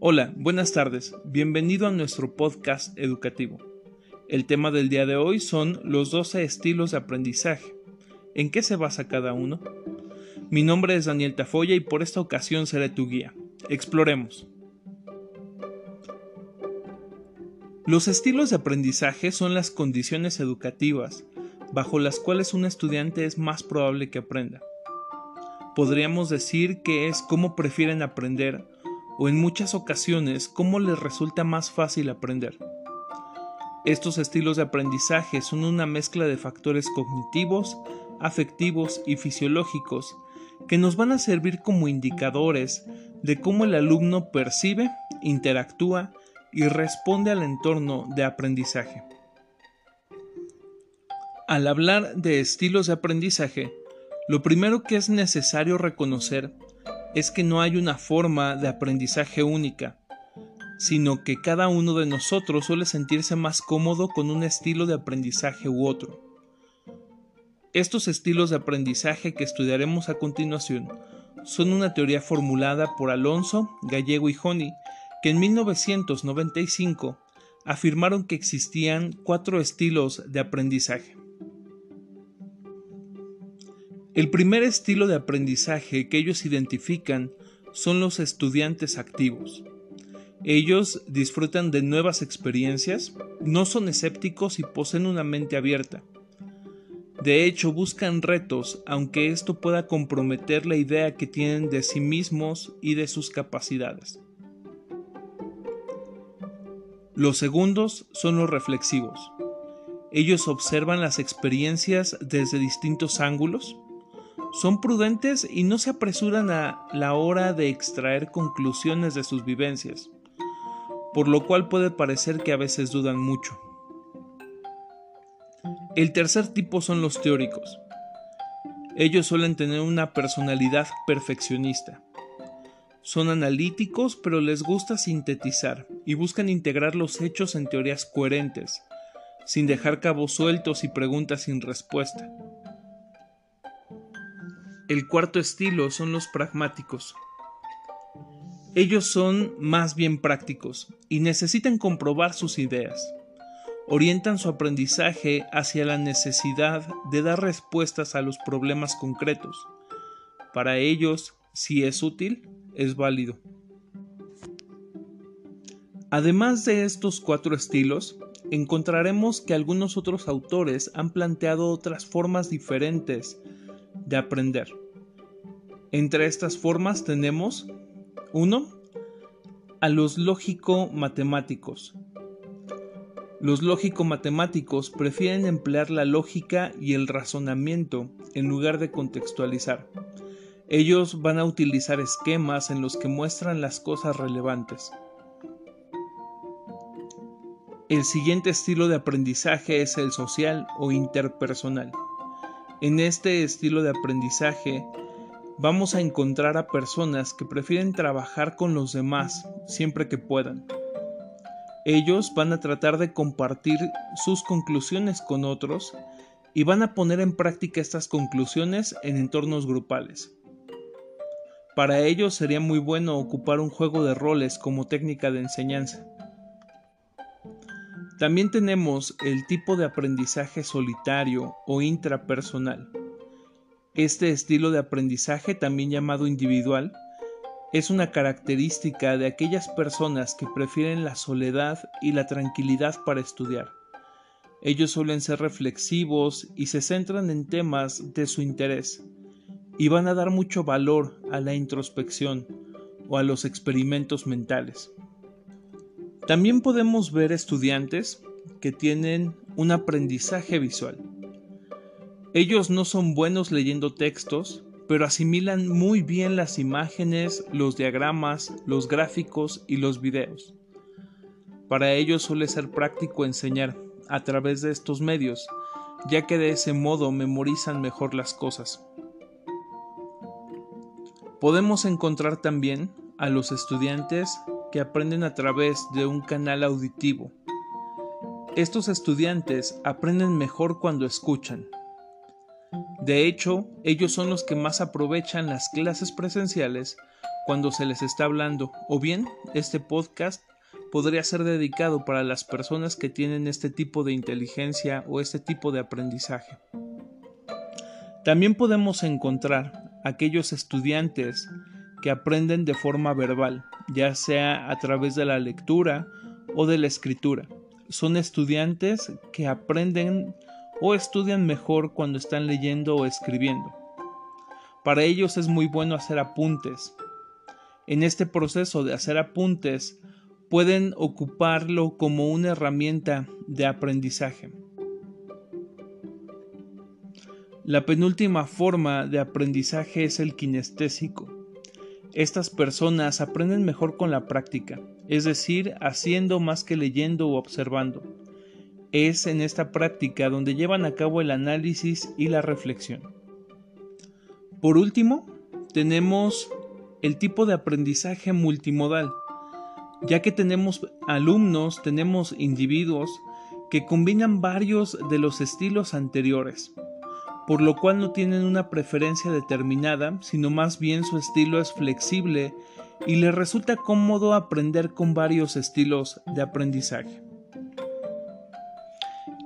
Hola, buenas tardes. Bienvenido a nuestro podcast educativo. El tema del día de hoy son los 12 estilos de aprendizaje. ¿En qué se basa cada uno? Mi nombre es Daniel Tafoya y por esta ocasión seré tu guía. Exploremos. Los estilos de aprendizaje son las condiciones educativas bajo las cuales un estudiante es más probable que aprenda. Podríamos decir que es cómo prefieren aprender o en muchas ocasiones cómo les resulta más fácil aprender. Estos estilos de aprendizaje son una mezcla de factores cognitivos, afectivos y fisiológicos que nos van a servir como indicadores de cómo el alumno percibe, interactúa y responde al entorno de aprendizaje. Al hablar de estilos de aprendizaje, lo primero que es necesario reconocer es que no hay una forma de aprendizaje única, sino que cada uno de nosotros suele sentirse más cómodo con un estilo de aprendizaje u otro. Estos estilos de aprendizaje que estudiaremos a continuación son una teoría formulada por Alonso, Gallego y Honey, que en 1995 afirmaron que existían cuatro estilos de aprendizaje. El primer estilo de aprendizaje que ellos identifican son los estudiantes activos. Ellos disfrutan de nuevas experiencias, no son escépticos y poseen una mente abierta. De hecho, buscan retos, aunque esto pueda comprometer la idea que tienen de sí mismos y de sus capacidades. Los segundos son los reflexivos. Ellos observan las experiencias desde distintos ángulos, son prudentes y no se apresuran a la hora de extraer conclusiones de sus vivencias, por lo cual puede parecer que a veces dudan mucho. El tercer tipo son los teóricos. Ellos suelen tener una personalidad perfeccionista. Son analíticos pero les gusta sintetizar y buscan integrar los hechos en teorías coherentes, sin dejar cabos sueltos y preguntas sin respuesta. El cuarto estilo son los pragmáticos. Ellos son más bien prácticos y necesitan comprobar sus ideas. Orientan su aprendizaje hacia la necesidad de dar respuestas a los problemas concretos. Para ellos, si es útil, es válido. Además de estos cuatro estilos, encontraremos que algunos otros autores han planteado otras formas diferentes de aprender. Entre estas formas tenemos 1. A los lógico-matemáticos. Los lógico-matemáticos prefieren emplear la lógica y el razonamiento en lugar de contextualizar. Ellos van a utilizar esquemas en los que muestran las cosas relevantes. El siguiente estilo de aprendizaje es el social o interpersonal. En este estilo de aprendizaje vamos a encontrar a personas que prefieren trabajar con los demás siempre que puedan. Ellos van a tratar de compartir sus conclusiones con otros y van a poner en práctica estas conclusiones en entornos grupales. Para ellos sería muy bueno ocupar un juego de roles como técnica de enseñanza. También tenemos el tipo de aprendizaje solitario o intrapersonal. Este estilo de aprendizaje, también llamado individual, es una característica de aquellas personas que prefieren la soledad y la tranquilidad para estudiar. Ellos suelen ser reflexivos y se centran en temas de su interés, y van a dar mucho valor a la introspección o a los experimentos mentales. También podemos ver estudiantes que tienen un aprendizaje visual. Ellos no son buenos leyendo textos, pero asimilan muy bien las imágenes, los diagramas, los gráficos y los videos. Para ellos suele ser práctico enseñar a través de estos medios, ya que de ese modo memorizan mejor las cosas. Podemos encontrar también a los estudiantes que aprenden a través de un canal auditivo. Estos estudiantes aprenden mejor cuando escuchan. De hecho, ellos son los que más aprovechan las clases presenciales cuando se les está hablando, o bien este podcast podría ser dedicado para las personas que tienen este tipo de inteligencia o este tipo de aprendizaje. También podemos encontrar aquellos estudiantes que aprenden de forma verbal, ya sea a través de la lectura o de la escritura. Son estudiantes que aprenden o estudian mejor cuando están leyendo o escribiendo. Para ellos es muy bueno hacer apuntes. En este proceso de hacer apuntes pueden ocuparlo como una herramienta de aprendizaje. La penúltima forma de aprendizaje es el kinestésico. Estas personas aprenden mejor con la práctica, es decir, haciendo más que leyendo o observando. Es en esta práctica donde llevan a cabo el análisis y la reflexión. Por último, tenemos el tipo de aprendizaje multimodal, ya que tenemos alumnos, tenemos individuos que combinan varios de los estilos anteriores, por lo cual no tienen una preferencia determinada, sino más bien su estilo es flexible y les resulta cómodo aprender con varios estilos de aprendizaje.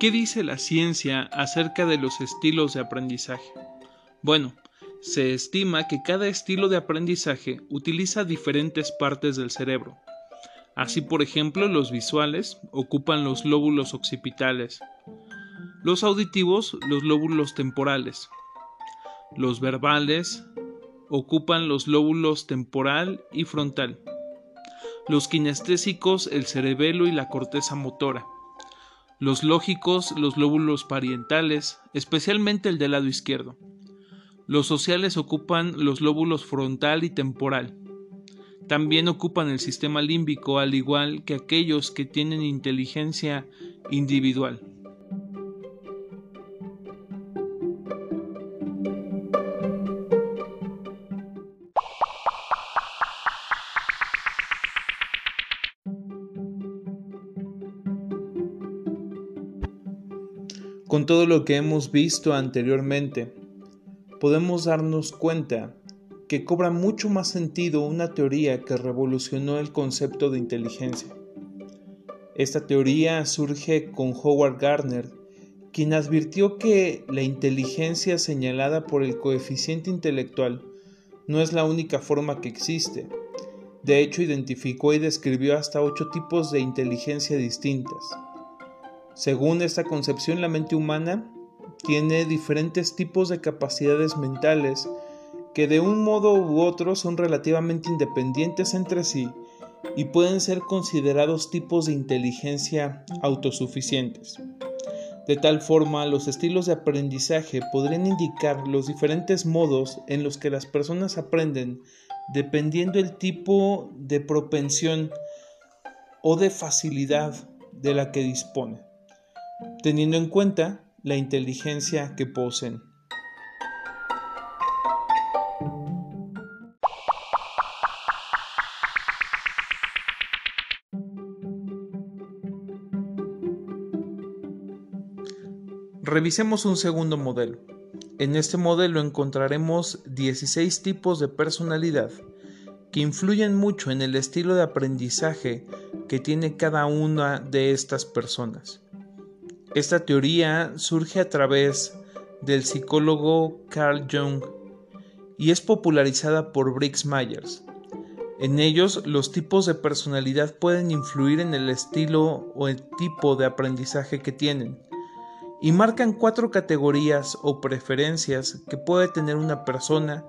¿Qué dice la ciencia acerca de los estilos de aprendizaje? Bueno, se estima que cada estilo de aprendizaje utiliza diferentes partes del cerebro. Así, por ejemplo, los visuales ocupan los lóbulos occipitales, los auditivos los lóbulos temporales, los verbales ocupan los lóbulos temporal y frontal, los kinestésicos el cerebelo y la corteza motora, los lógicos los lóbulos parientales, especialmente el del lado izquierdo. Los sociales ocupan los lóbulos frontal y temporal. También ocupan el sistema límbico al igual que aquellos que tienen inteligencia individual. Con todo lo que hemos visto anteriormente, podemos darnos cuenta que cobra mucho más sentido una teoría que revolucionó el concepto de inteligencia. Esta teoría surge con Howard Gardner, quien advirtió que la inteligencia señalada por el coeficiente intelectual no es la única forma que existe. De hecho, identificó y describió hasta ocho tipos de inteligencia distintas. Según esta concepción, la mente humana tiene diferentes tipos de capacidades mentales que de un modo u otro son relativamente independientes entre sí y pueden ser considerados tipos de inteligencia autosuficientes. De tal forma, los estilos de aprendizaje podrían indicar los diferentes modos en los que las personas aprenden dependiendo el tipo de propensión o de facilidad de la que disponen teniendo en cuenta la inteligencia que poseen. Revisemos un segundo modelo. En este modelo encontraremos 16 tipos de personalidad que influyen mucho en el estilo de aprendizaje que tiene cada una de estas personas. Esta teoría surge a través del psicólogo Carl Jung y es popularizada por Briggs Myers. En ellos, los tipos de personalidad pueden influir en el estilo o el tipo de aprendizaje que tienen, y marcan cuatro categorías o preferencias que puede tener una persona,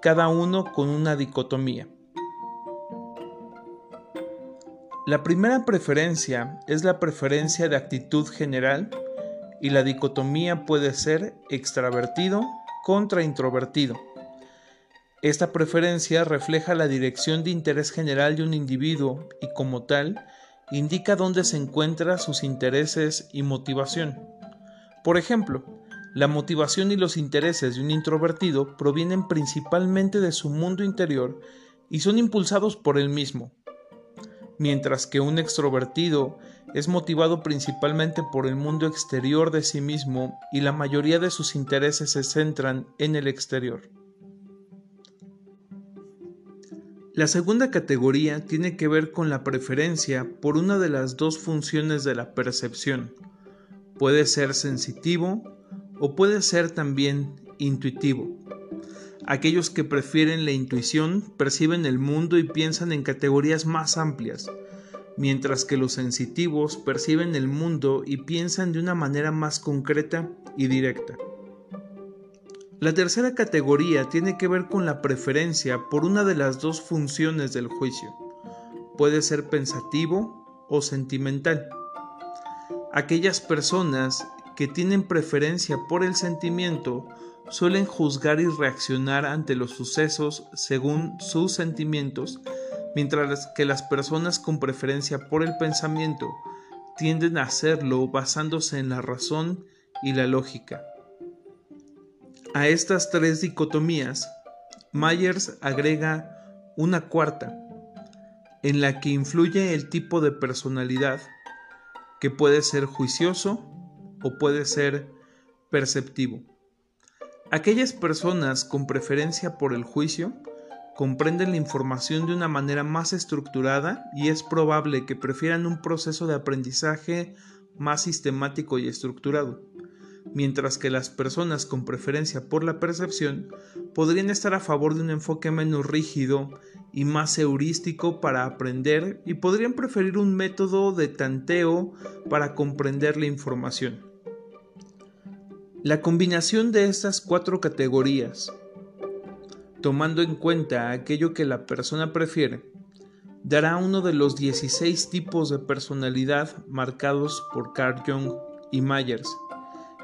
cada uno con una dicotomía. La primera preferencia es la preferencia de actitud general y la dicotomía puede ser extravertido contra introvertido. Esta preferencia refleja la dirección de interés general de un individuo y como tal indica dónde se encuentran sus intereses y motivación. Por ejemplo, la motivación y los intereses de un introvertido provienen principalmente de su mundo interior y son impulsados por él mismo, mientras que un extrovertido es motivado principalmente por el mundo exterior de sí mismo y la mayoría de sus intereses se centran en el exterior. La segunda categoría tiene que ver con la preferencia por una de las dos funciones de la percepción. Puede ser sensitivo o puede ser también intuitivo. Aquellos que prefieren la intuición perciben el mundo y piensan en categorías más amplias, mientras que los sensitivos perciben el mundo y piensan de una manera más concreta y directa. La tercera categoría tiene que ver con la preferencia por una de las dos funciones del juicio. Puede ser pensativo o sentimental. Aquellas personas que tienen preferencia por el sentimiento suelen juzgar y reaccionar ante los sucesos según sus sentimientos, mientras que las personas con preferencia por el pensamiento tienden a hacerlo basándose en la razón y la lógica. A estas tres dicotomías, Myers agrega una cuarta, en la que influye el tipo de personalidad, que puede ser juicioso o puede ser perceptivo. Aquellas personas con preferencia por el juicio comprenden la información de una manera más estructurada y es probable que prefieran un proceso de aprendizaje más sistemático y estructurado mientras que las personas con preferencia por la percepción podrían estar a favor de un enfoque menos rígido y más heurístico para aprender y podrían preferir un método de tanteo para comprender la información. La combinación de estas cuatro categorías, tomando en cuenta aquello que la persona prefiere, dará uno de los 16 tipos de personalidad marcados por Carl Jung y Myers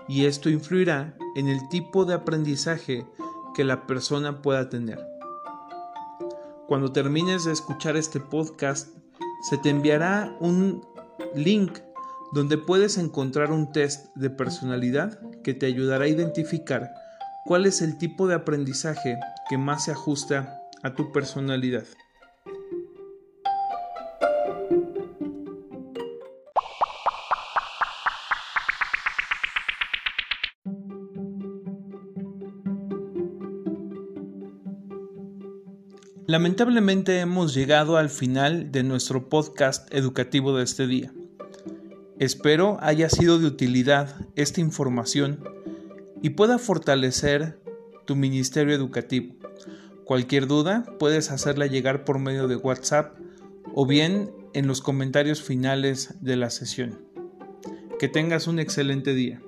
y esto influirá en el tipo de aprendizaje que la persona pueda tener. Cuando termines de escuchar este podcast, se te enviará un link donde puedes encontrar un test de personalidad que te ayudará a identificar cuál es el tipo de aprendizaje que más se ajusta a tu personalidad. Lamentablemente hemos llegado al final de nuestro podcast educativo de este día. Espero haya sido de utilidad esta información y pueda fortalecer tu ministerio educativo. Cualquier duda puedes hacerla llegar por medio de WhatsApp o bien en los comentarios finales de la sesión. Que tengas un excelente día.